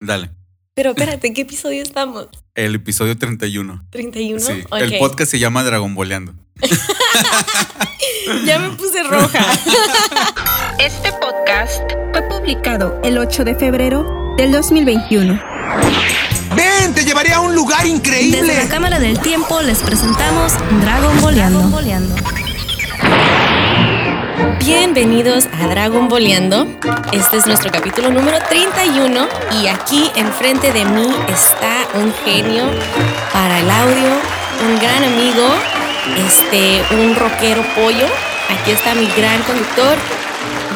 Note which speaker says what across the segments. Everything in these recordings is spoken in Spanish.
Speaker 1: Dale.
Speaker 2: Pero espérate, ¿en qué episodio estamos?
Speaker 1: El episodio 31.
Speaker 2: ¿31?
Speaker 1: Sí.
Speaker 2: Ok.
Speaker 1: El podcast se llama Dragon Boleando.
Speaker 2: Ya me puse roja.
Speaker 3: Este podcast fue publicado el 8 de febrero del 2021.
Speaker 4: Ven, te llevaré a un lugar
Speaker 2: Desde la
Speaker 4: increíble.
Speaker 2: Cámara del Tiempo les presentamos Dragon Boleando. Bienvenidos a Dragon Boleando. Este es nuestro capítulo número 31 y aquí enfrente de mí está un genio para el audio, un gran amigo, este, un rockero pollo. Aquí está mi gran conductor,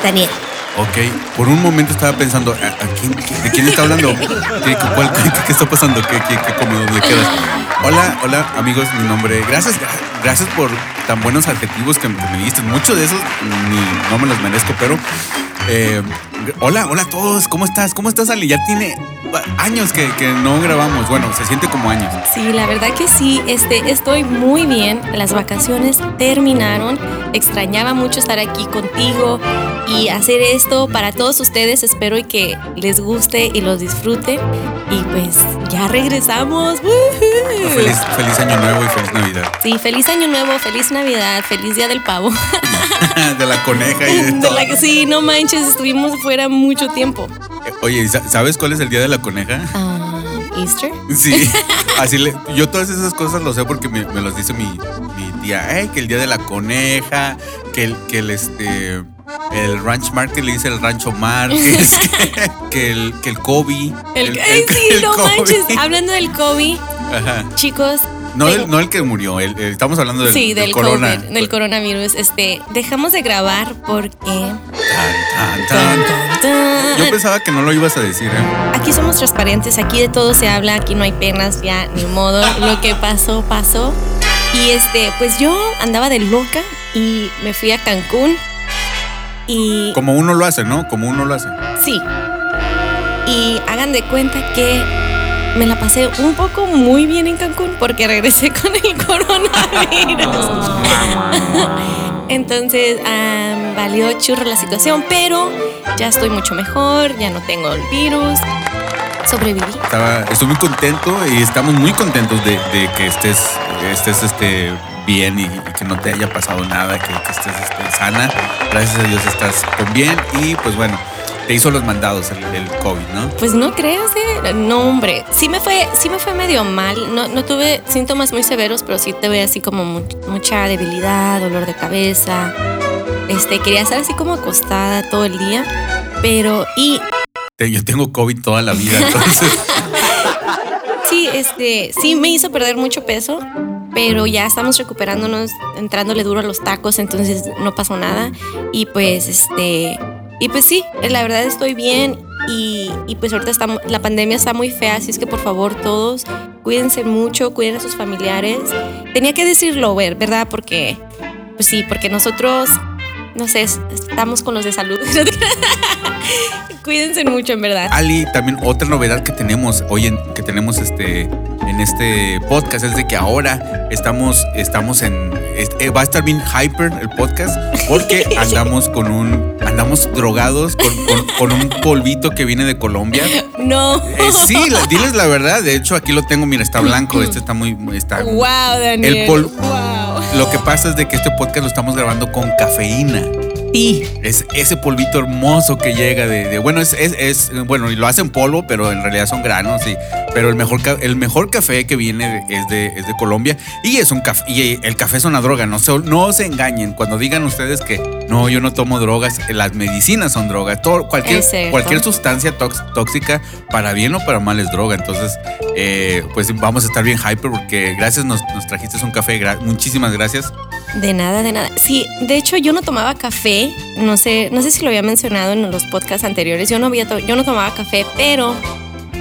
Speaker 2: Daniel.
Speaker 1: Ok, por un momento estaba pensando, ¿a, a quién, ¿de quién está hablando? ¿Qué, cuál- qué- qué está pasando? ¿Qué, qué, qué cómodo le quedas? Hola, hola amigos, mi nombre. Gracias, gracias por tan buenos adjetivos que, me diste. Muchos de esos ni no me los merezco, pero eh, hola, hola a todos. ¿Cómo estás? ¿Cómo estás, Ali? Ya tiene años que, que no grabamos. Bueno, se siente como años.
Speaker 2: Sí, la verdad que sí, este, estoy muy bien. Las vacaciones terminaron. Extrañaba mucho estar aquí contigo y hacer esto para todos ustedes. Espero y que les guste y los disfruten. Y pues ya regresamos.
Speaker 1: Feliz, feliz año nuevo y feliz Navidad.
Speaker 2: Sí, feliz año nuevo, feliz Navidad, feliz Día del Pavo.
Speaker 1: de la coneja y de
Speaker 2: De
Speaker 1: todo.
Speaker 2: la que sí, no manches, estuvimos fuera mucho tiempo.
Speaker 1: Oye, ¿sa- ¿sabes cuál es el día de la coneja?
Speaker 2: Ah, Easter.
Speaker 1: Sí, así le, yo todas esas cosas lo sé porque me, me los dice mi, mi tía, "Ey, que el día de la coneja, que el, que el este el ranch market le dice el rancho Márquez, que, que el que el Kobe.
Speaker 2: El, ay, sí,
Speaker 1: el
Speaker 2: no
Speaker 1: Kobe.
Speaker 2: manches. Hablando del
Speaker 1: Ajá.
Speaker 2: chicos.
Speaker 1: No, el, no el que murió, el- el- estamos hablando del,
Speaker 2: Sí, del,
Speaker 1: corona.
Speaker 2: COVID, del coronavirus. Este, dejamos de grabar porque.
Speaker 1: Tan, tan, tan.
Speaker 2: Tan.
Speaker 1: Yo pensaba que no lo ibas a decir, ¿eh?
Speaker 2: Aquí somos transparentes, aquí de todo se habla, aquí no hay penas, ya ni modo. Lo que pasó, pasó. Y este, pues yo andaba de loca y me fui a Cancún. Y
Speaker 1: Como uno lo hace, ¿no? Como uno lo hace.
Speaker 2: sí. Y hagan de cuenta que me la pasé un poco muy bien en Cancún porque regresé con el coronavirus. Entonces, am, valió churro la situación, pero ya estoy mucho mejor, ya no tengo el virus. Sobreviví.
Speaker 1: Estaba, estoy muy contento y estamos muy contentos de, de que estés, estés este, bien y, y que no te haya pasado nada, que, que estés este, sana. Gracias a Dios estás con bien y pues bueno, te hizo los mandados el, el COVID, ¿no?
Speaker 2: Pues no creas, eh. No, hombre. Sí me fue, sí me fue medio mal. No, no tuve síntomas muy severos, pero sí tuve así como mu- mucha debilidad, dolor de cabeza. Este, quería estar así como acostada todo el día. Pero, y
Speaker 1: Yo tengo COVID toda la vida, entonces
Speaker 2: sí, este, sí me hizo perder mucho peso. Pero ya estamos recuperándonos, entrándole duro a los tacos, entonces no pasó nada. Y pues, este, y pues sí, la verdad estoy bien. Y, y pues ahorita está, la pandemia está muy fea, así es que por favor todos cuídense mucho, cuiden a sus familiares. Tenía que decirlo, ver, ¿verdad? Porque, pues sí, porque nosotros, no sé, es- estamos con los de salud. cuídense mucho, en verdad.
Speaker 1: Ali, también otra novedad que tenemos hoy en, que tenemos este en este podcast es de que ahora estamos estamos en eh, va a estar bien hyper el podcast porque andamos con un andamos drogados con, con- con un polvito que viene de Colombia.
Speaker 2: No.
Speaker 1: Eh, sí, la- diles la verdad. De hecho aquí lo tengo, mira, está blanco. Este está muy está.
Speaker 2: Wow, Daniel.
Speaker 1: El pol-
Speaker 2: Wow.
Speaker 1: Lo que pasa es de que este podcast lo estamos grabando con cafeína.
Speaker 2: Sí.
Speaker 1: Es ese polvito hermoso que llega de, de- bueno, es, es, es- bueno, y lo hacen polvo, pero en realidad son granos, sí. Pero el mejor, el mejor café que viene es de, es de Colombia y es un café, y el café es una droga, no se, no se engañen. Cuando digan ustedes que no, yo no tomo drogas, las medicinas son drogas, todo, cualquier, cualquier sustancia tóxica, para bien o para mal es droga. Entonces, eh, pues vamos a estar bien hyper porque gracias nos, nos trajiste un café, gra- muchísimas gracias.
Speaker 2: De nada, de nada. Sí, de hecho yo no tomaba café. No sé, no sé si lo había mencionado en los podcasts anteriores. Yo no había yo no tomaba café, pero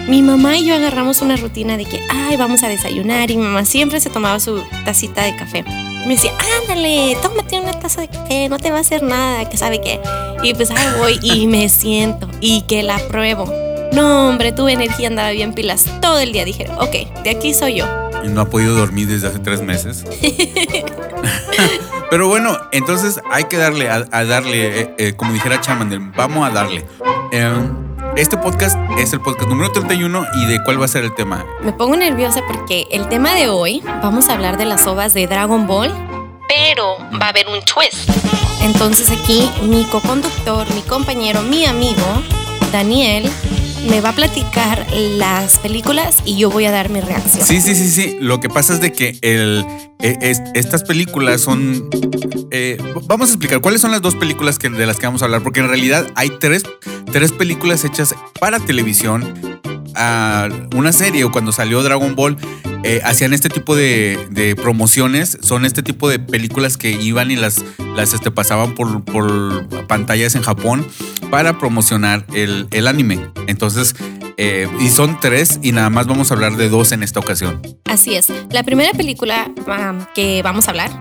Speaker 2: mi mamá y yo agarramos una rutina de que, ay, vamos a desayunar y mi mamá siempre se tomaba su tacita de café. Me decía, ándale, tómate una taza de café, no te va a hacer nada, que sabe qué. Y pues ahí voy y me siento y que la pruebo. No, hombre, tuve energía, andaba bien pilas todo el día. Dije, ok, de aquí soy yo.
Speaker 1: y no ha podido dormir desde hace tres meses. Pero bueno, entonces hay que darle, a, darle, eh, eh, como dijera Chamander, vamos a darle. Eh, este podcast es el podcast número 31 y de cuál va a ser el tema.
Speaker 2: Me pongo nerviosa porque el tema de hoy vamos a hablar de las ovas de Dragon Ball, pero va a haber un twist. Entonces aquí mi co-conductor, mi compañero, mi amigo, Daniel, me va a platicar las películas y yo voy a dar mi reacción.
Speaker 1: Sí, sí, sí, sí. Lo que pasa es de que el, eh, es- estas películas son... eh, vamos a explicar cuáles son las dos películas que, de las que vamos a hablar, porque en realidad hay tres, tres películas hechas para televisión. Ah, una serie o cuando salió Dragon Ball eh, hacían este tipo de, promociones, son este tipo de películas que iban y las, las este, pasaban por, por pantallas en Japón para promocionar el, el anime. Entonces, eh, y son tres y nada más vamos a hablar de dos en esta ocasión.
Speaker 2: Así es. La primera película que vamos a hablar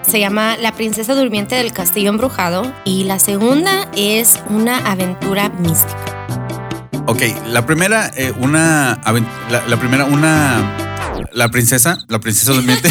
Speaker 2: se llama La princesa durmiente del castillo embrujado y la segunda es una aventura mística.
Speaker 1: Ok, la primera, eh, una, la, la primera, una, la princesa, la princesa durmiente.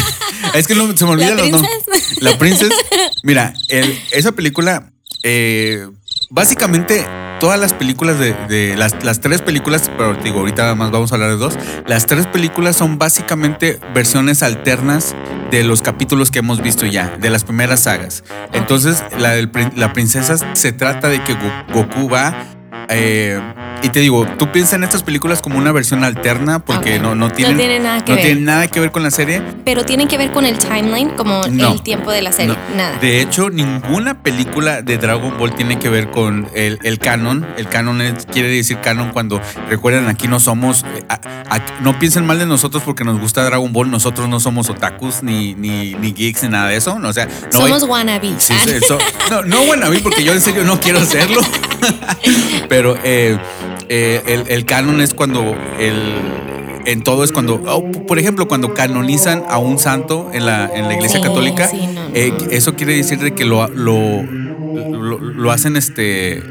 Speaker 1: es que no, se me olvidan
Speaker 2: ¿La
Speaker 1: los nombres. La princesa. Mira, el- esa película, eh, básicamente todas las películas de, de las, las tres películas, pero te digo, ahorita nada más vamos a hablar de dos. Las tres películas son básicamente versiones alternas de los capítulos que hemos visto ya, de las primeras sagas. Entonces, la, la princesa se trata de que Go- Goku va. Eh, y te digo, tú piensas en estas películas como una versión alterna porque no, no,
Speaker 2: No
Speaker 1: tienen,
Speaker 2: tiene nada que
Speaker 1: no
Speaker 2: ver.
Speaker 1: tienen nada que ver con la serie.
Speaker 2: Pero tienen que ver con el timeline, como
Speaker 1: No.
Speaker 2: el tiempo de la serie. Nada.
Speaker 1: De hecho, ninguna película de Dragon Ball tiene que ver con el, el canon. El canon es- quiere decir canon cuando recuerden aquí no somos, eh, a- a- no piensen mal de nosotros porque nos gusta Dragon Ball. Nosotros no somos otakus ni, ni, ni geeks ni nada de eso. O sea, no hay-
Speaker 2: Somos wannabe.
Speaker 1: Sí, no, no wannabe porque yo en serio no quiero hacerlo. Pero eh, eh, el, el canon es cuando el en todo es cuando, oh, por ejemplo, cuando canonizan a un santo en la, en la iglesia
Speaker 2: Sí,
Speaker 1: católica,
Speaker 2: sí, no, no.
Speaker 1: eh, eso quiere decir de que lo, lo, lo, lo hacen este.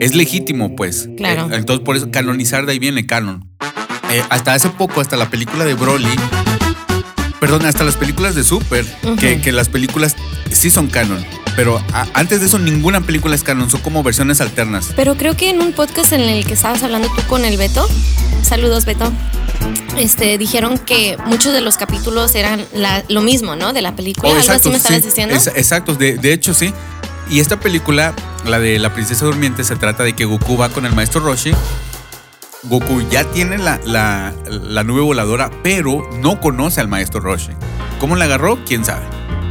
Speaker 1: Es legítimo, pues.
Speaker 2: Claro.
Speaker 1: Eh, entonces, por eso, canonizar de ahí viene canon. Eh, hasta hace poco, hasta la película de Broly. Perdón, hasta las películas de Super, que, que las películas sí son canon. Pero antes de eso, ninguna película es canon, son como versiones alternas.
Speaker 2: Pero creo que en un podcast en el que estabas hablando tú con el Beto, saludos Beto, este, dijeron que muchos de los capítulos eran la- lo mismo, ¿no? De la película.
Speaker 1: Oh,
Speaker 2: Algo así me estabas
Speaker 1: sí,
Speaker 2: diciendo.
Speaker 1: es- exacto, de, de hecho sí. Y esta película, la de la princesa durmiente, se trata de que Goku va con el maestro Roshi. Goku ya tiene la, la- la nube voladora, pero no conoce al maestro Roshi. ¿Cómo la agarró? ¿Quién sabe?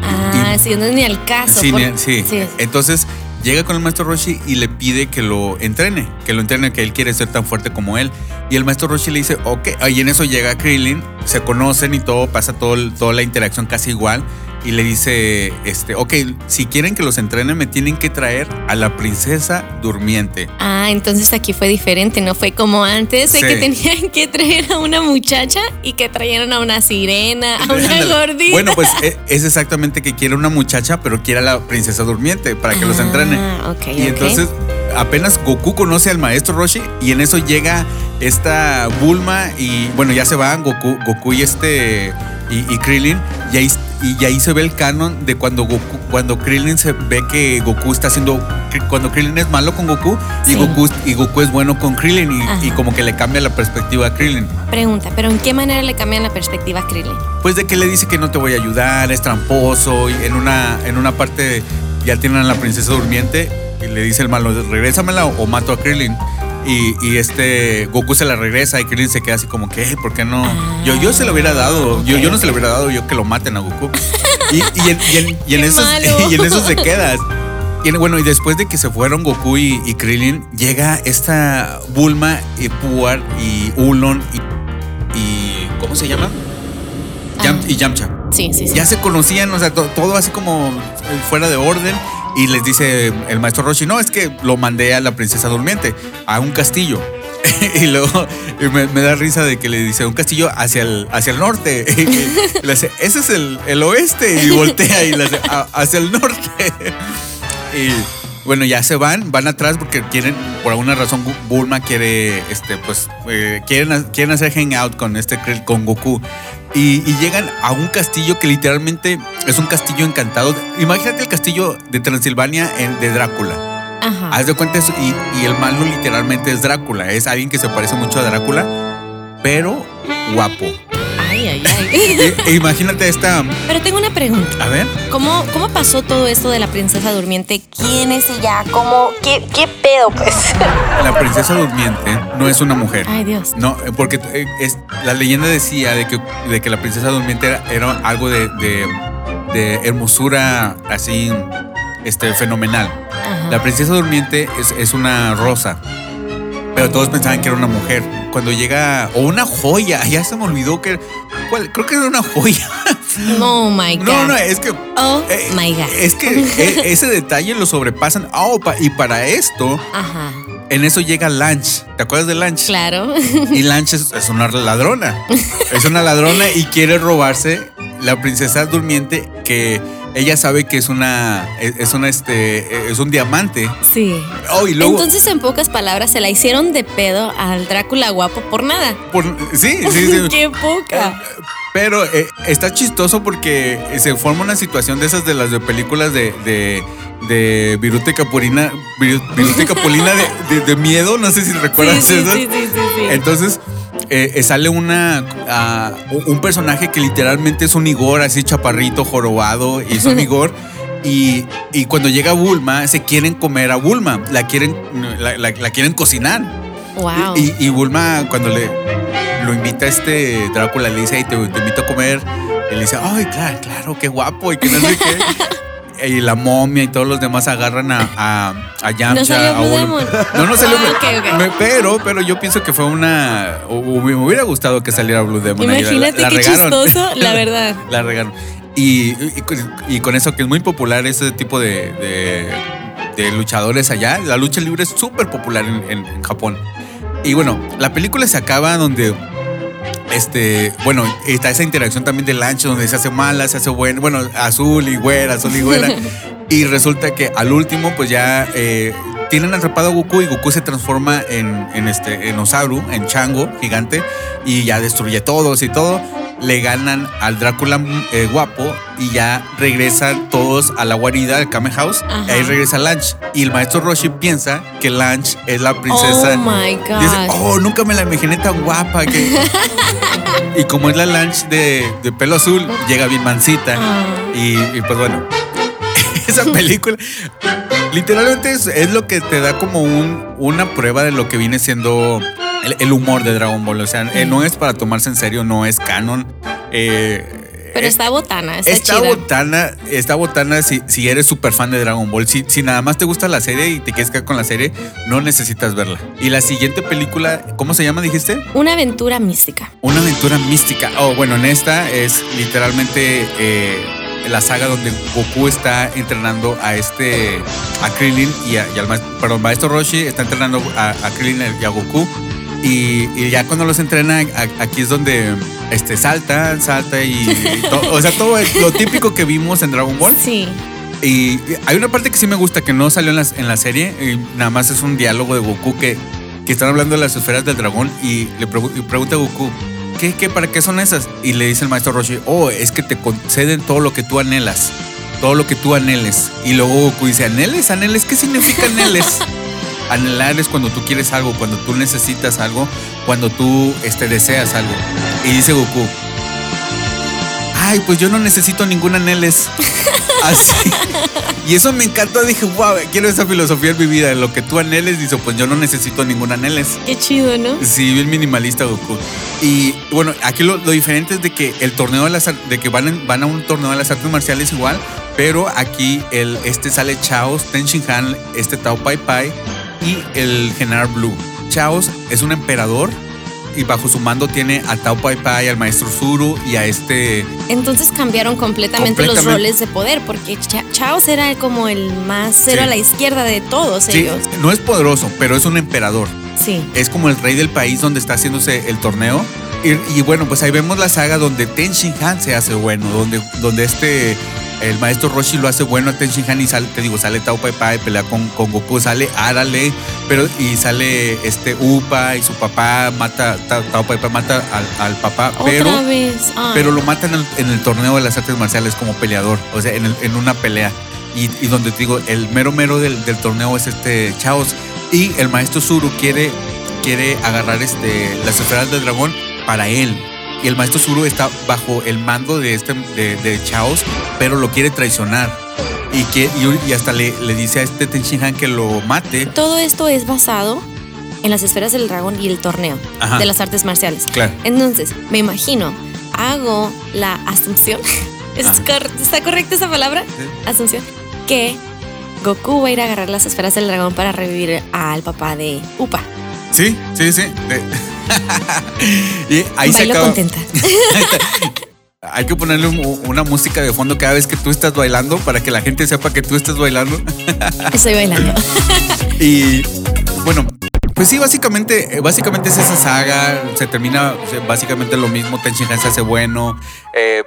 Speaker 2: Ah, sí, no es ni al caso.
Speaker 1: Sí,
Speaker 2: por-
Speaker 1: ni- sí.
Speaker 2: sí.
Speaker 1: Entonces llega con el maestro Roshi y le pide que lo entrene, que lo entrene, que él quiere ser tan fuerte como él. Y el maestro Roshi le dice, ok, y en eso llega Krillin, se conocen y todo, pasa todo, el- toda la interacción casi igual. Y le dice, este, ok, si quieren que los entrenen, me tienen que traer a la princesa durmiente.
Speaker 2: Ah, entonces aquí fue diferente, no fue como antes, de
Speaker 1: Sí.
Speaker 2: que tenían que traer a una muchacha y que trajeron a una sirena, a una gordita.
Speaker 1: Bueno, pues e- es exactamente que quiere una muchacha, pero quiere a la princesa durmiente para que los entrene.
Speaker 2: Ah, ok,
Speaker 1: Y
Speaker 2: ok.
Speaker 1: entonces apenas Goku conoce al maestro Roshi y en eso llega esta Bulma y bueno, ya se van Goku, Goku y este y, y Krillin y ahí, y ahí se ve el canon de cuando Goku, cuando Krillin se ve que Goku está haciendo cuando Krillin es malo con Goku y
Speaker 2: Sí.
Speaker 1: Goku y Goku es bueno con Krillin y como que le cambia la perspectiva a Krillin.
Speaker 2: Pregunta, ¿pero en qué manera le cambian la perspectiva a Krillin?
Speaker 1: Pues de que le dice que no te voy a ayudar, es tramposo y en una en una parte ya tienen a la princesa durmiente y le dice el malo, regrésamela o, o mato a Krillin. Y, y este Goku se la regresa y Krillin se queda así como que, "Eh, ¿por qué no? yo, yo se lo hubiera dado, yo, yo no se lo hubiera dado, yo que lo maten a Goku. Y, y en, y en- y en eso,
Speaker 2: malo.
Speaker 1: y en eso se queda. Y en- bueno, y después de que se fueron Goku y, y Krillin, llega esta Bulma y Puar y Ulon y, y ¿cómo se llama? Yam-
Speaker 2: Ah.
Speaker 1: y Yamcha.
Speaker 2: Sí, sí, sí.
Speaker 1: Ya se conocían, o sea, to- todo así como fuera de orden. Y les dice el maestro Roshi, no, es que lo mandé a la princesa durmiente, a un castillo. y luego me, da risa de que le dice un castillo hacia el, hacia el norte. y le dice, ese es el, el oeste. Y voltea y le hace, "A- hacia el norte. y bueno, ya se van, van atrás porque quieren, por alguna razón, Bulma quiere, este, pues, eh, quieren, quieren hacer hangout con este, con Goku. Y, y llegan a un castillo que literalmente es un castillo encantado. Imagínate el castillo de Transilvania en- de Drácula.
Speaker 2: Ajá.
Speaker 1: Haz de cuenta eso. Y, y el malo literalmente es Drácula. Es alguien que se parece mucho a Drácula, pero guapo.
Speaker 2: Ay, ay, ay.
Speaker 1: E- imagínate esta.
Speaker 2: Pero tengo una pregunta.
Speaker 1: A ver.
Speaker 2: ¿Cómo, ¿Cómo pasó todo esto de la princesa durmiente? ¿Quién es ella? ¿Cómo? ¿Qué, qué pedo, pues?
Speaker 1: La princesa durmiente no es una mujer.
Speaker 2: Ay, Dios.
Speaker 1: No, porque eh, es, la leyenda decía de que, de que la princesa durmiente era, era algo de, de- de hermosura así este, fenomenal.
Speaker 2: Ajá.
Speaker 1: La princesa durmiente es, es una rosa, pero todos pensaban que era una mujer. Cuando llega, o una joya, ya se me olvidó que, ¿cuál? creo que era una joya.
Speaker 2: Oh my God.
Speaker 1: No, no, es que
Speaker 2: Oh
Speaker 1: eh,
Speaker 2: my God.
Speaker 1: es que e- ese detalle lo sobrepasan. Opa, y para esto,
Speaker 2: Ajá.
Speaker 1: en eso llega Lanch. ¿Te acuerdas de Lanch?
Speaker 2: Claro.
Speaker 1: Y Lanch es, es una ladrona. Es una ladrona y quiere robarse la princesa durmiente que ella sabe que es una es, una este es un diamante.
Speaker 2: Sí.
Speaker 1: Oh, y luego
Speaker 2: Entonces, en pocas palabras, se la hicieron de pedo al Drácula guapo por nada.
Speaker 1: por- sí, sí, sí.
Speaker 2: ¡Qué poca!
Speaker 1: Pero eh, está chistoso porque se forma una situación de esas de las de películas de, de, de Viruta y Capulina, Viru- Viruta y Capulina de, de- de miedo, no sé si recuerdas
Speaker 2: sí,
Speaker 1: eso.
Speaker 2: sí, sí, sí, sí.
Speaker 1: Entonces eh, eh, sale una ah, un personaje que literalmente es un Igor, así chaparrito, jorobado, y es un Igor. Y, y cuando llega Bulma, se quieren comer a Bulma, la quieren, la, la- la quieren cocinar.
Speaker 2: Wow.
Speaker 1: Y, y Bulma, cuando le lo invita a este Drácula, le dice, "Ay, te, te invito a comer. Y le dice, ay, claro, claro, qué guapo, y que no sé qué. Y la momia y todos los demás agarran a, a, a Yamcha.
Speaker 2: ¿No salió
Speaker 1: a
Speaker 2: Blue. Demon?
Speaker 1: No, no salió.
Speaker 2: Ah,
Speaker 1: Pero, pero yo pienso que fue una. Me hubiera gustado que saliera Blue Demon. ahí. La-
Speaker 2: Imagínate
Speaker 1: la
Speaker 2: qué
Speaker 1: regaron.
Speaker 2: chistoso, la verdad.
Speaker 1: la regaron. Y, y, con- y con eso que es muy popular ese tipo de, de- de luchadores allá. La lucha libre es súper popular en, en- en Japón. Y bueno, la película se acaba donde. Este, bueno, está esa interacción también del ancho donde se hace mala, se hace buena, bueno, azul y güera, azul y güera. y resulta que al último, pues ya eh, tienen atrapado a Goku y Goku se transforma en, en este, en Osaru, en Chango, gigante, y ya destruye todos y todo. Le ganan al Drácula eh, guapo y ya regresan todos a la guarida del Kame House.
Speaker 2: Ajá.
Speaker 1: Y ahí regresa Lanch. Y el maestro Roshi piensa que Lanch es la princesa.
Speaker 2: Oh my God.
Speaker 1: Dice, oh, nunca me la imaginé tan guapa. que-". y como es la Lanch de, de pelo azul, llega bien mansita.
Speaker 2: Ah.
Speaker 1: Y, y pues bueno, esa película literalmente es, es lo que te da como un, una prueba de lo que viene siendo el, el humor de Dragon Ball. O sea, eh, no es para tomarse en serio, no es canon. Eh,
Speaker 2: Pero está botana, está,
Speaker 1: Está
Speaker 2: chida.
Speaker 1: botana, está botana si, si eres súper fan de Dragon Ball. Si, si nada más te gusta la serie y te quieres quedar con la serie, no necesitas verla. Y la siguiente película, ¿cómo se llama, dijiste?
Speaker 2: Una aventura mística.
Speaker 1: Una aventura mística. Oh, bueno, en esta es literalmente eh, la saga donde Goku está entrenando a este, a Krillin y, a- y al maestro, perdón, maestro Roshi está entrenando a, a Krillin y a Goku. Y, y ya cuando los entrena, aquí es donde este, salta, salta y, y to- o sea, todo es lo típico que vimos en Dragon Ball.
Speaker 2: Sí.
Speaker 1: Y hay una parte que sí me gusta que no salió en, las- en la serie, y nada más es un diálogo de Goku que, que están hablando de las esferas del dragón y le pregu- y pregunta a Goku, ¿qué, qué, para qué son esas? Y le dice el maestro Roshi, oh, es que te conceden todo lo que tú anhelas, todo lo que tú anheles. Y luego Goku dice, ¿anheles? ¿Anheles? ¿Qué significa anheles? Anhelar es cuando tú quieres algo, cuando tú necesitas algo, cuando tú este, deseas algo. Y dice Goku, ay, pues yo no necesito ningún anheles. Así. Y eso me encantó. Dije, wow, quiero esa filosofía en mi vida. Lo que tú anheles, dice, pues yo no necesito ningún anheles.
Speaker 2: Qué chido, ¿no?
Speaker 1: Sí, bien minimalista Goku. Y bueno, aquí lo, lo diferente es de que el torneo de las de que van, van a un torneo de las artes marciales igual, pero aquí el, este sale Chaos, Ten Shin Han, este Tao Pai Pai y el General Blue. Chaos es un emperador y bajo su mando tiene a Tao Pai Pai, al maestro Zuru y a este
Speaker 2: Entonces cambiaron completamente, los roles de poder, porque Cha- Chaos era como el más cero
Speaker 1: Sí.
Speaker 2: a la izquierda de todos
Speaker 1: Sí,
Speaker 2: ellos.
Speaker 1: no es poderoso, pero es un emperador.
Speaker 2: Sí.
Speaker 1: es como el rey del país donde está haciéndose el torneo. Y, y bueno, pues ahí vemos la saga donde Ten Shin Han se hace bueno, donde, donde este, el maestro Roshi lo hace bueno a Ten Shin Han y sale, te digo, sale Tao Pai Pai, pelea con, con Goku, sale Arale, pero y sale este Upa y su papá mata, Ta- Tao Pai Pai mata al, al papá, pero,
Speaker 2: vez. Ay.
Speaker 1: pero lo mata en el, en el torneo de las artes marciales como peleador, o sea, en, el- en una pelea. Y, y donde te digo, el mero mero del, del torneo es este Chaos. Y el maestro Zuru quiere, quiere agarrar este, las esferas del dragón para él. Y el maestro Zuru está bajo el mando de, este, de, de Chaos, pero lo quiere traicionar. Y, que, y, y hasta le, le dice a este Tenshinhan que lo mate.
Speaker 2: Todo esto es basado en las esferas del dragón y el torneo
Speaker 1: Ajá.
Speaker 2: de las artes marciales.
Speaker 1: Claro.
Speaker 2: Entonces, me imagino, hago la asunción. ¿Es
Speaker 1: Ajá.
Speaker 2: cor- ¿Está correcta esa palabra?
Speaker 1: Sí.
Speaker 2: Asunción. Que Goku va a ir a agarrar las esferas del dragón para revivir al papá de Upa.
Speaker 1: Sí, sí, sí. De- y ahí se acaba.
Speaker 2: contenta.
Speaker 1: Hay que ponerle un- una música de fondo cada vez que tú estás bailando para que la gente sepa que tú estás bailando.
Speaker 2: Estoy bailando.
Speaker 1: Y bueno, pues sí, básicamente, eh, básicamente es esa saga. Se termina básicamente lo mismo. Tenshinhan se hace bueno. Eh,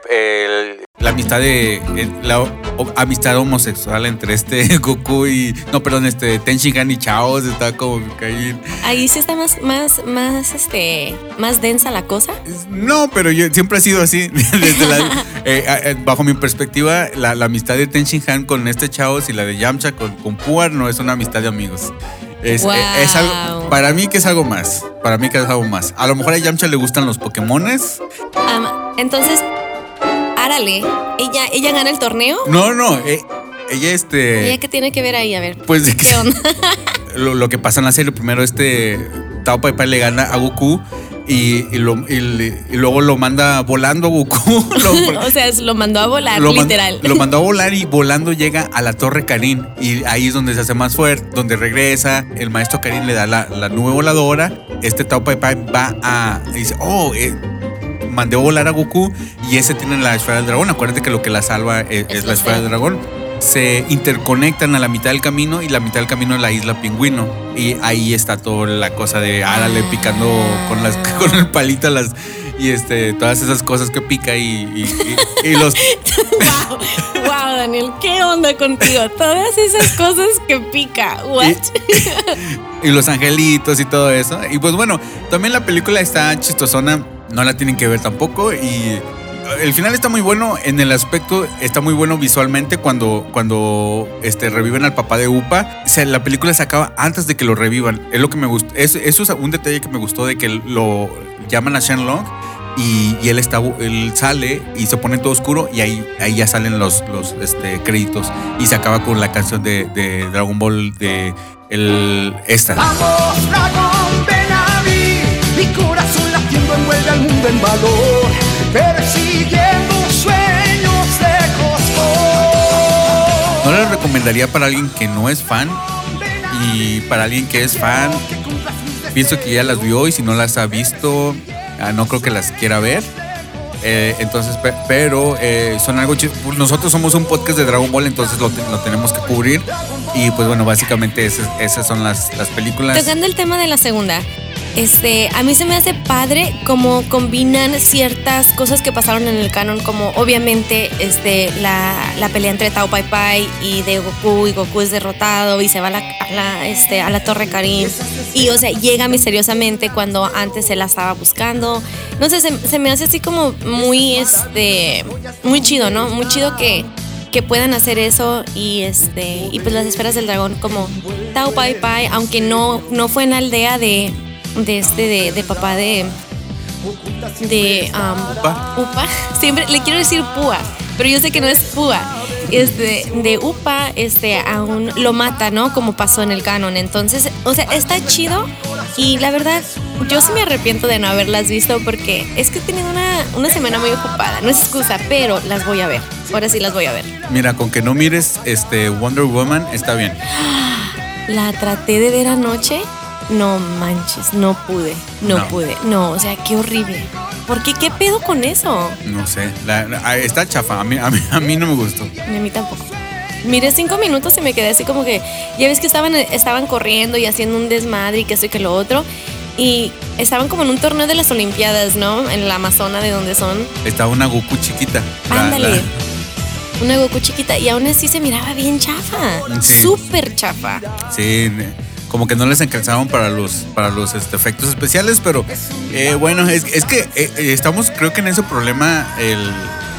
Speaker 1: la amistad de la o- amistad homosexual entre este Goku y no, perdón, este Tenshinhan y Chaos está como ahí.
Speaker 2: Ahí sí está más, más, más, este, más densa la cosa.
Speaker 1: No, pero yo siempre ha sido así. Desde la- eh, eh, bajo mi perspectiva, la, la amistad de Tenshinhan con este Chaos y la de Yamcha con, con Puar no es una amistad de amigos. Es,
Speaker 2: Wow.
Speaker 1: eh, es algo, para mí que es algo más. Para mí que es algo más. A lo mejor a Yamcha le gustan los Pokémones.
Speaker 2: Entonces, árale, ella, ella gana el torneo.
Speaker 1: No, no. eh, ella este.
Speaker 2: ¿Ella qué tiene que ver ahí? A ver.
Speaker 1: Pues
Speaker 2: ¿Qué onda?
Speaker 1: lo, lo que pasa en la serie, primero este Tao Pai Pai le gana a Goku y, y lo- y y luego lo manda volando a Goku. Lo-
Speaker 2: o sea, lo mandó a volar,
Speaker 1: lo,
Speaker 2: literal.
Speaker 1: lo mandó a volar y volando llega a la Torre Karin. Y ahí es donde se hace más fuerte, donde regresa. El maestro Karin le da la, la nube voladora. Este Tao Pai Pai va a. dice, oh, eh, mandé a volar a Goku y ese tiene la esfera del dragón. Acuérdate que lo que la salva es, es la esfera del dragón. Se interconectan a la mitad del camino y la mitad del camino es la isla Pingüino. Y ahí está toda la cosa de árale picando con las con el palito las y este todas esas cosas que pica y, y- y- y los
Speaker 2: wow, wow, Daniel, ¿qué onda contigo? Todas esas cosas que pica. What?
Speaker 1: y los angelitos y todo eso. Y pues bueno, también la película está chistosona, no la tienen que ver tampoco y el final está muy bueno en el aspecto, está muy bueno visualmente cuando, cuando este, reviven al papá de Upa. O sea, la película se acaba antes de que lo revivan. Es lo que me gustó. Es, eso es un detalle que me gustó de que lo llaman a Shenlong y, y él, está, él sale y se pone todo oscuro y ahí, ahí ya salen los, este, créditos y se acaba con la canción de, Dragon Ball de el, esta.
Speaker 5: Vamos, dragón, ven. Mi corazón latiendo envuelve al mundo en valor.
Speaker 1: Recomendaría para alguien que no es fan y para alguien que es fan. Pienso que ya las vio y si no las ha visto, ah, no creo que las quiera ver. Eh, entonces, pe- pero eh, son algo chido. Nosotros somos un podcast de Dragon Ball, entonces lo, lo tenemos que cubrir. Y pues bueno, básicamente esas, esas son las, las películas.
Speaker 2: Tocando el tema de la segunda, este, a mí se me hace padre cómo combinan ciertas cosas que pasaron en el canon, como obviamente este, la, la pelea entre Tao Pai Pai y de Goku, y Goku es derrotado y se va a la, este, a la Torre Karim. Y, o sea, llega misteriosamente cuando antes se la estaba buscando. No sé, se, se me hace así como muy, este, muy chido, ¿no? Muy chido que, que puedan hacer eso y este y pues las esferas del dragón como Tao Pai Pai, aunque no, no fue en la aldea de, de este de, de papá de de um,
Speaker 1: Upa.
Speaker 2: Upa. Siempre le quiero decir Púa, pero yo sé que no es Púa. Este, de Upa, este, aún lo mata, ¿no? Como pasó en el canon. Entonces, o sea, está chido. Y la verdad, yo sí me arrepiento de no haberlas visto porque es que he tenido una, una semana muy ocupada. No es excusa, pero las voy a ver. Ahora sí las voy a ver.
Speaker 1: Mira, con que no mires este Wonder Woman está bien.
Speaker 2: La traté de ver anoche. No manches, no pude, no,
Speaker 1: No.
Speaker 2: pude. No, o sea, qué horrible. ¿Por qué? ¿Qué pedo con eso?
Speaker 1: No sé. la- la- ah, está chafa. A mí, a, mí, a mí no me gustó.
Speaker 2: Ni a mí tampoco. Miré cinco minutos y me quedé así como que, ya ves que estaban, estaban corriendo y haciendo un desmadre y que esto y que lo otro. Y estaban como en un torneo de las Olimpiadas, ¿no? En la Amazona de donde son.
Speaker 1: Estaba una Goku chiquita.
Speaker 2: Ándale.
Speaker 1: la-
Speaker 2: Una Goku chiquita y aún así se miraba bien chafa.
Speaker 1: Sí.
Speaker 2: Súper chafa.
Speaker 1: Sí, como que no les alcanzaron para los, para los este, efectos especiales, pero eh, bueno, es, es que eh, eh, estamos, creo que en ese problema el,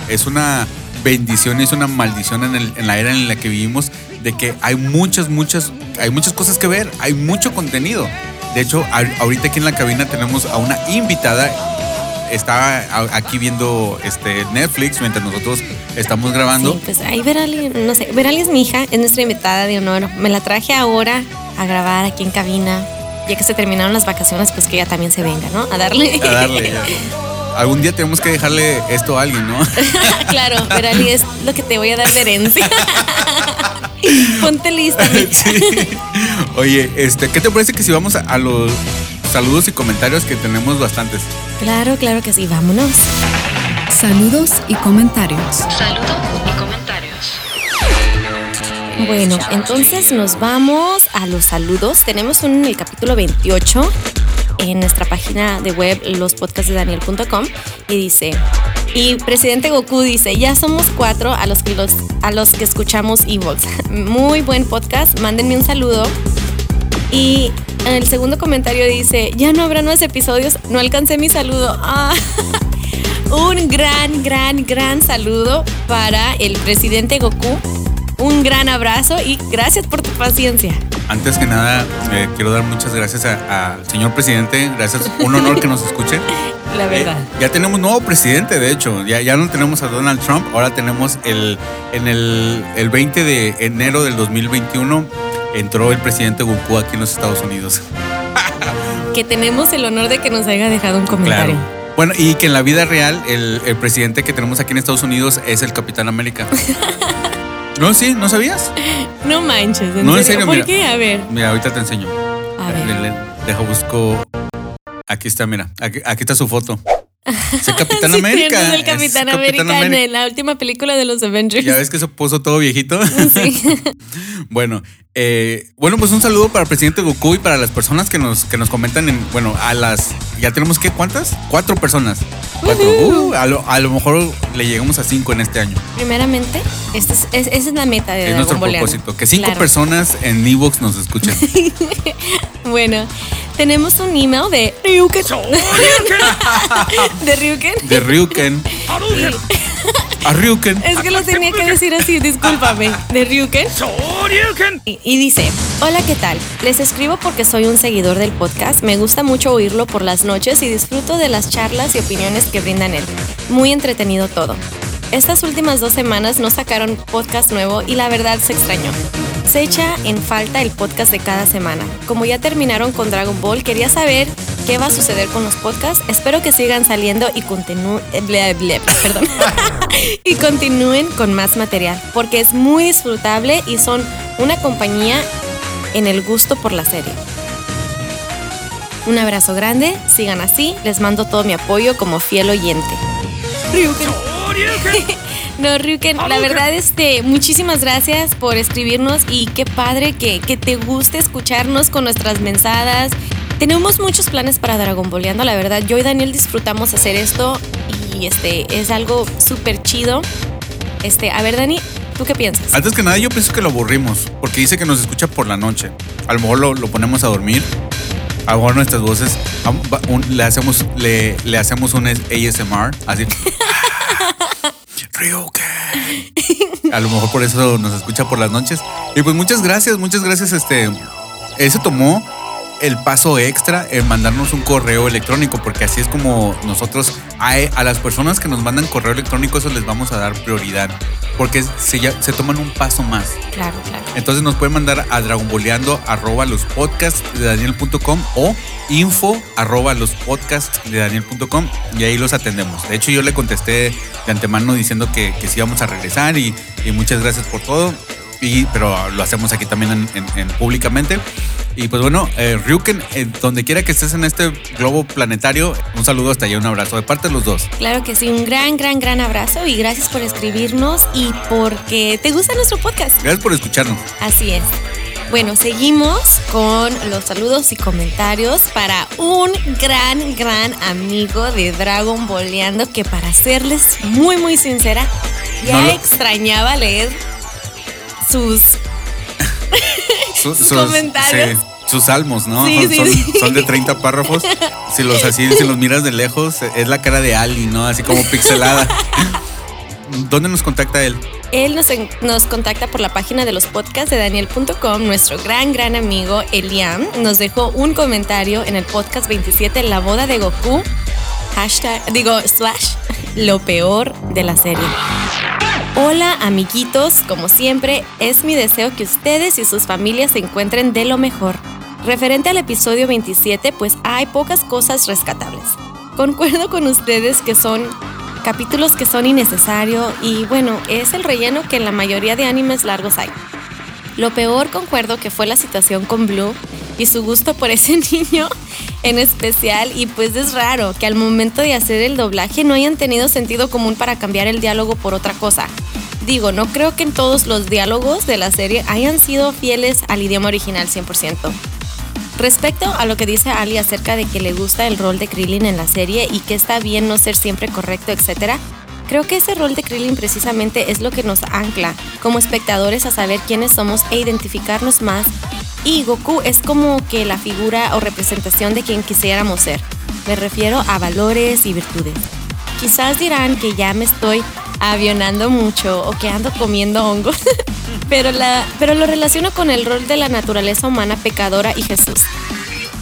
Speaker 1: es una bendición es una maldición en, el- en la era en la que vivimos de que hay muchas, muchas, hay muchas cosas que ver, hay mucho contenido. De hecho, ahorita aquí en la cabina tenemos a una invitada. Está aquí viendo este Netflix mientras nosotros estamos grabando.
Speaker 2: Sí, pues ahí Verali, no sé, Verali es mi hija, es nuestra invitada de honor. Me la traje ahora a grabar aquí en cabina. Ya que se terminaron las vacaciones, pues que ella también se venga, ¿no? A darle.
Speaker 1: A darle. Algún día tenemos que dejarle esto a alguien, ¿no?
Speaker 2: claro, Verali es lo que te voy a dar de herencia. Ponte lista.
Speaker 1: Sí. Oye, este, ¿qué te parece que si vamos a, a los saludos y comentarios que tenemos bastantes?
Speaker 2: Claro, claro que sí, vámonos.
Speaker 6: Saludos y comentarios.
Speaker 7: Saludos y comentarios.
Speaker 2: Bueno, entonces nos vamos a los saludos. Tenemos un en el capítulo 28 en nuestra página de web lospodcastdedaniel.com y dice, y presidente Goku dice, ya somos cuatro a los que, los, a los que escuchamos Evox. Muy buen podcast, mándenme un saludo. Y en el segundo comentario dice, ya no habrá nuevos episodios, no alcancé mi saludo. Ah. Un gran, gran, gran saludo para el presidente Goku. Un gran abrazo y gracias por tu paciencia.
Speaker 1: Antes que nada, eh, quiero dar muchas gracias a- al señor presidente. Gracias, un honor que nos escuche.
Speaker 2: La verdad.
Speaker 1: Eh, ya tenemos nuevo presidente, de hecho. Ya, ya no tenemos a Donald Trump, ahora tenemos el, en el, el 20 de enero del 2021, entró el presidente Goku aquí en los Estados Unidos.
Speaker 2: Que tenemos el honor de que nos haya dejado un
Speaker 1: Claro.
Speaker 2: comentario.
Speaker 1: Bueno, y que en la vida real, el, el presidente que tenemos aquí en Estados Unidos es el Capitán América. no, sí, ¿no sabías?
Speaker 2: No manches, ¿en
Speaker 1: No, en
Speaker 2: serio?
Speaker 1: serio,
Speaker 2: ¿Por
Speaker 1: mira.
Speaker 2: qué? A ver,
Speaker 1: Mira, ahorita te enseño.
Speaker 2: a ver.
Speaker 1: Le- le- Deja busco. Aquí está, mira. Aquí, aquí está su foto. Es el Capitán
Speaker 2: Sí,
Speaker 1: América.
Speaker 2: es el
Speaker 1: es
Speaker 2: Capitán América en la última película de los Avengers.
Speaker 1: Ya ves que se puso todo viejito.
Speaker 2: Sí.
Speaker 1: bueno, eh, bueno, pues un saludo para el presidente Goku y para las personas que nos, que nos comentan en, bueno, a las, ya tenemos que, ¿cuántas? Cuatro personas. Cuatro. Uh, a, lo, a lo mejor le llegamos a cinco en este año.
Speaker 2: Primeramente, esta es, es- esa es la meta de
Speaker 1: Es nuestro
Speaker 2: Dragon Boleando.
Speaker 1: propósito. Que cinco
Speaker 2: Claro.
Speaker 1: personas en Evox nos escuchen.
Speaker 2: Bueno, tenemos un email de Ryuken. de Ryuken.
Speaker 1: De Ryuken. A Ryuken.
Speaker 2: Es que lo tenía que decir así, discúlpame. De Ryuken. Y, y dice, hola, ¿qué tal? Les escribo porque soy un seguidor del podcast. Me gusta mucho oírlo por las noches y disfruto de las charlas y opiniones que brindan él. Muy entretenido todo. Estas últimas dos semanas no sacaron podcast nuevo y la verdad se extrañó. Se echa en falta el podcast de cada semana. Como ya terminaron con Dragon Ball, quería saber qué va a suceder con los podcasts. Espero que sigan saliendo y continúen, perdón, y continúen con más material, porque es muy disfrutable y son una compañía en el gusto por la serie. Un abrazo grande, sigan así, les mando todo mi apoyo como fiel oyente. No, Ryuken, la verdad, este, muchísimas gracias por escribirnos y qué padre que, que te guste escucharnos con nuestras mensadas. Tenemos muchos planes para Dragon Boleando, la verdad. Yo y Daniel disfrutamos hacer esto y este es algo súper chido. Este, a ver, Dani, ¿tú qué piensas?
Speaker 1: Antes que nada, yo pienso que lo aburrimos, porque dice que nos escucha por la noche. A lo mejor lo, lo ponemos a dormir. A lo mejor nuestras voces un- le hacemos le, le hacemos un ASMR, así. Ryuken. A lo mejor por eso nos escucha por las noches. Y pues muchas gracias, muchas gracias. Este, él se tomó el paso extra en mandarnos un correo electrónico, porque así es como nosotros a, a las personas que nos mandan correo electrónico, eso les vamos a dar prioridad, porque se, ya- se toman un paso más.
Speaker 2: Claro, claro.
Speaker 1: Entonces nos pueden mandar a dragonboleando arroba los podcasts de daniel.com o info arroba los podcasts de daniel.com y ahí los atendemos. De hecho yo le contesté de antemano diciendo que, que sí íbamos a regresar y, y muchas gracias por todo. Y, pero lo hacemos aquí también en, en- en públicamente. Y pues bueno, eh, Ryuken, eh, donde quiera que estés en este globo planetario, un saludo hasta allá, un abrazo de parte de los dos.
Speaker 2: Claro que sí, un gran, gran, gran abrazo y gracias por escribirnos y porque te gusta nuestro podcast.
Speaker 1: Gracias por escucharnos.
Speaker 2: Así es. Bueno, seguimos con los saludos y comentarios para un gran, gran amigo de Dragon Boleando que para serles muy, muy sincera, ya
Speaker 1: No lo-
Speaker 2: extrañaba leer sus...
Speaker 1: Su-
Speaker 2: Sus comentarios.
Speaker 1: sí, sus salmos, ¿no?
Speaker 2: Sí,
Speaker 1: son,
Speaker 2: sí,
Speaker 1: son-
Speaker 2: sí.
Speaker 1: son de 30 párrafos. Si los así, si los miras de lejos, es la cara de Ali, ¿no? Así como pixelada. ¿dónde nos contacta él?
Speaker 2: Él nos, nos contacta por la página de los podcasts de Daniel.com. Nuestro gran, gran amigo Eliam nos dejó un comentario en el podcast 27, La boda de Goku. Hashtag, digo, slash, lo peor de la serie. Hola amiguitos, como siempre, es mi deseo que ustedes y sus familias se encuentren de lo mejor. Referente al episodio 27, pues hay pocas cosas rescatables. Concuerdo con ustedes que son capítulos que son innecesarios y bueno, es el relleno que en la mayoría de animes largos hay. Lo peor concuerdo que fue la situación con Blue y su gusto por ese niño en especial y pues es raro que al momento de hacer el doblaje no hayan tenido sentido común para cambiar el diálogo por otra cosa. Digo, no creo que en todos los diálogos de la serie hayan sido fieles al idioma original 100%. Respecto a lo que dice Ali acerca de que le gusta el rol de Krillin en la serie y que está bien no ser siempre correcto, etc., creo que ese rol de Krillin precisamente es lo que nos ancla como espectadores a saber quiénes somos e identificarnos más. Y Goku es como que la figura o representación de quien quisiéramos ser. Me refiero a valores y virtudes. Quizás dirán que ya me estoy avionando mucho o que ando comiendo hongos, pero, la, pero lo relaciono con el rol de la naturaleza humana pecadora y Jesús.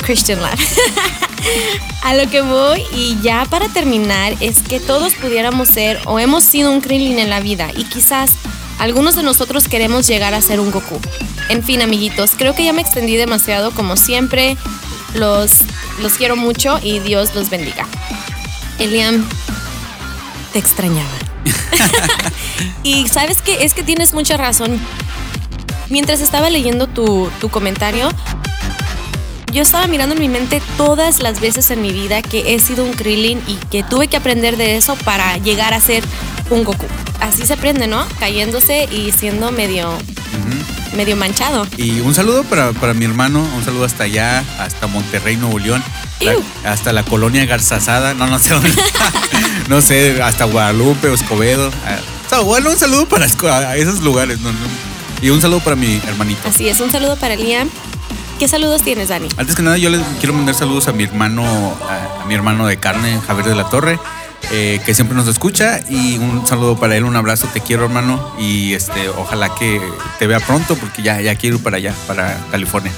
Speaker 2: Christian Lab. A lo que voy y ya para terminar es que todos pudiéramos ser o hemos sido un Krillin en la vida y quizás algunos de nosotros queremos llegar a ser un Goku. En fin, amiguitos, creo que ya me extendí demasiado como siempre. Los, los quiero mucho y Dios los bendiga. Eliam, te extrañaba. y sabes que es que tienes mucha razón. Mientras estaba leyendo tu, tu comentario, yo estaba mirando en mi mente todas las veces en mi vida que he sido un Krillin y que tuve que aprender de eso para llegar a ser un Goku. Así se aprende, ¿no? Cayéndose y siendo medio, medio manchado.
Speaker 1: Y un saludo para, para mi hermano, un saludo hasta allá, hasta Monterrey, Nuevo León, la- hasta la colonia Garzazada, no, no sé dónde, no sé, hasta Guadalupe, Escobedo. Ah, bueno, un saludo para a esos lugares, no, no. y un saludo para mi hermanito.
Speaker 2: Así es, un saludo para Liam. ¿Qué saludos tienes, Dani?
Speaker 1: Antes que nada, yo les quiero mandar saludos a mi hermano, a, a mi hermano de carne, Javier de la Torre, eh, que siempre nos escucha. Y un saludo para él, un abrazo, te quiero, hermano. Y este, ojalá que te vea pronto, porque ya, ya quiero ir para allá, para California,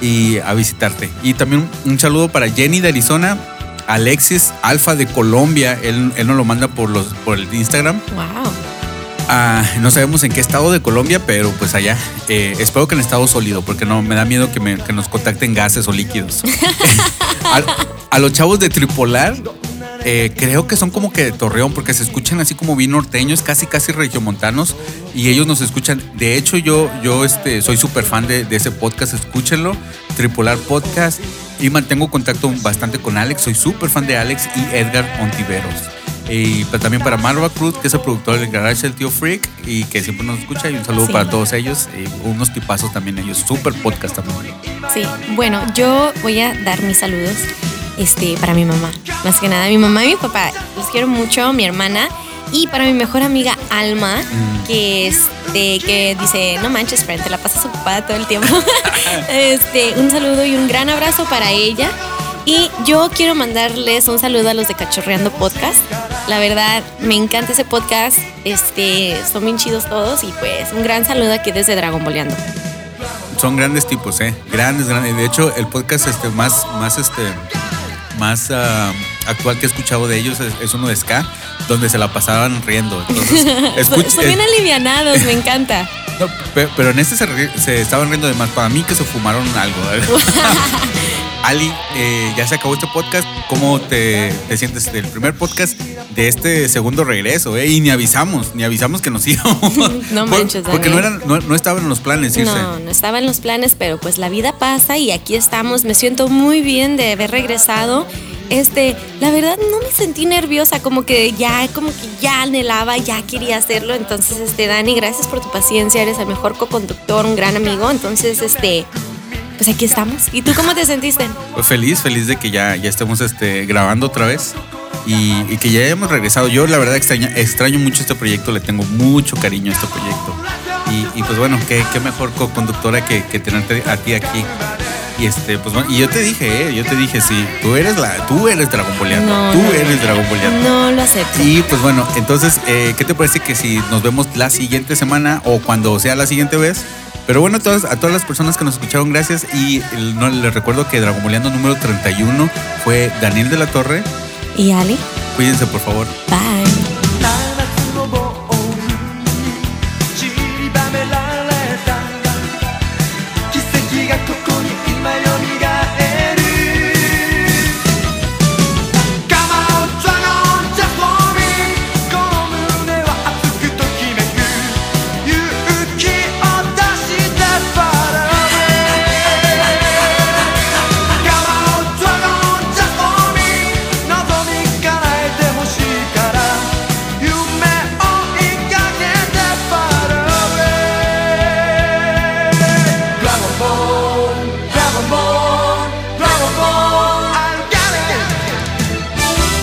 Speaker 1: y a visitarte. Y también un saludo para Jenny de Arizona, Alexis Alfa de Colombia. Él, él nos lo manda por, los, por el Instagram.
Speaker 2: Wow.
Speaker 1: Ah, no sabemos en qué estado de Colombia, pero pues allá. Eh, espero que en estado sólido, porque no me da miedo que, me- que nos contacten gases o líquidos. a, a los chavos de Tripolar, eh, creo que son como que de Torreón, porque se escuchan así como bien norteños, casi casi regiomontanos, y ellos nos escuchan. De hecho, yo, yo este, soy súper fan de, de ese podcast, escúchenlo, Tripolar Podcast, y mantengo contacto bastante con Alex, soy súper fan de Alex y Edgar Ontiveros. Y pues también para Marva Cruz, que es el productor del Garage del Tío Freak y que siempre nos escucha. Y un saludo
Speaker 2: Sí.
Speaker 1: para todos ellos. Y unos tipazos también ellos. Súper podcast también.
Speaker 2: Sí, bueno, yo voy a dar mis saludos este, para mi mamá. Más que nada, mi mamá y mi papá. Los quiero mucho, mi hermana. Y para mi mejor amiga Alma, que, este, que dice, no manches, Fran, te la pasas ocupada todo el tiempo. este, un saludo y un gran abrazo para ella. Y yo quiero mandarles un saludo a los de Cachorreando Podcast. La verdad, me encanta ese podcast. Este, son bien chidos todos. Y pues, un gran saludo aquí desde Dragon Boleando.
Speaker 1: Son grandes tipos, ¿eh? Grandes, grandes. De hecho, el podcast este, más, más, este, más ah, actual que he escuchado de ellos es, es uno de Ska, donde se la pasaban riendo. Entonces,
Speaker 2: Son,
Speaker 1: escuch-
Speaker 2: son bien
Speaker 1: eh,
Speaker 2: alivianados, me encanta.
Speaker 1: no, pero en este se estaban riendo de más. Para mí que se fumaron algo. ¿eh? Ali, eh, ya se acabó este podcast. ¿Cómo te, te sientes del primer podcast de este segundo regreso? Eh? Y ni avisamos, ni avisamos que nos íbamos.
Speaker 2: No
Speaker 1: Por-
Speaker 2: manches,
Speaker 1: Porque no, eran, no, no estaban en los planes irse.
Speaker 2: No, no estaba en los planes, pero pues la vida pasa y aquí estamos. Me siento muy bien de haber regresado. Este, la verdad no me sentí nerviosa, como que ya, como que ya anhelaba, ya quería hacerlo. Entonces, este, Dani, gracias por tu paciencia, eres el mejor co-conductor, un gran amigo. Entonces, este, pues aquí estamos. ¿Y tú cómo te sentiste?
Speaker 1: Pues feliz, feliz de que ya, ya estemos este, grabando otra vez y, y que ya hayamos regresado. Yo la verdad extraña, extraño mucho este proyecto, le tengo mucho cariño a este proyecto. Y, y, pues bueno, qué, qué mejor co-conductora que, que tenerte a ti aquí. Y este, pues bueno, y yo te dije, ¿eh? yo te dije, sí, tú eres la, tú eres Dragon Balleando,
Speaker 2: No,
Speaker 1: tú
Speaker 2: no,
Speaker 1: eres Dragon Balleando.
Speaker 2: No lo acepto.
Speaker 1: Y pues bueno, entonces, eh, ¿qué te parece que si nos vemos la siguiente semana o cuando sea la siguiente vez? Pero bueno, todas, a todas las personas que nos escucharon, gracias. Y no, les recuerdo que Dragon Balleando número 31 fue Daniel de la Torre.
Speaker 2: ¿Y Ali?
Speaker 1: Cuídense, por favor.
Speaker 2: Bye.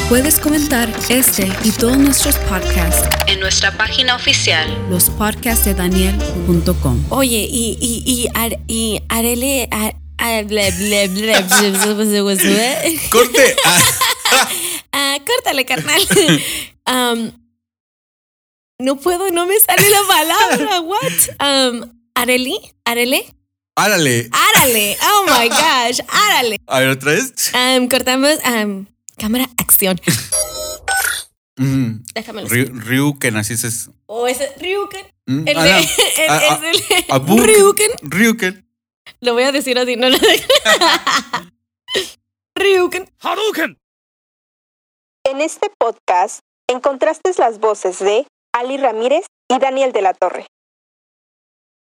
Speaker 6: Puedes comentar este y todos nuestros podcasts,
Speaker 7: En nuestra página oficial
Speaker 6: lospodcastdedaniel.com.
Speaker 2: Oye, y, y, y, Ar- y Arele. Ar-
Speaker 1: ¡Corte! Ah,
Speaker 2: Ah, córtale, carnal. Um, no puedo, no me sale la palabra. What? Um, Areli, Arele,
Speaker 1: ¡Árale!
Speaker 2: Árale. Oh my gosh, Árale.
Speaker 1: A ver, otra vez.
Speaker 2: Um, cortamos. um, cámara, acción.
Speaker 1: Mm,
Speaker 2: Déjamelo.
Speaker 1: Ryu, Ryu, que naciste es.
Speaker 2: O ese Ryuken.
Speaker 1: Mm,
Speaker 2: El
Speaker 1: ah,
Speaker 2: de,
Speaker 1: no.
Speaker 2: el- es el
Speaker 1: Abu-
Speaker 2: Ryuken.
Speaker 1: Ryuken.
Speaker 2: Lo voy a decir así, no lo Ryuken.
Speaker 3: En este podcast encontraste las voces de Ali Ramírez y Daniel de la Torre.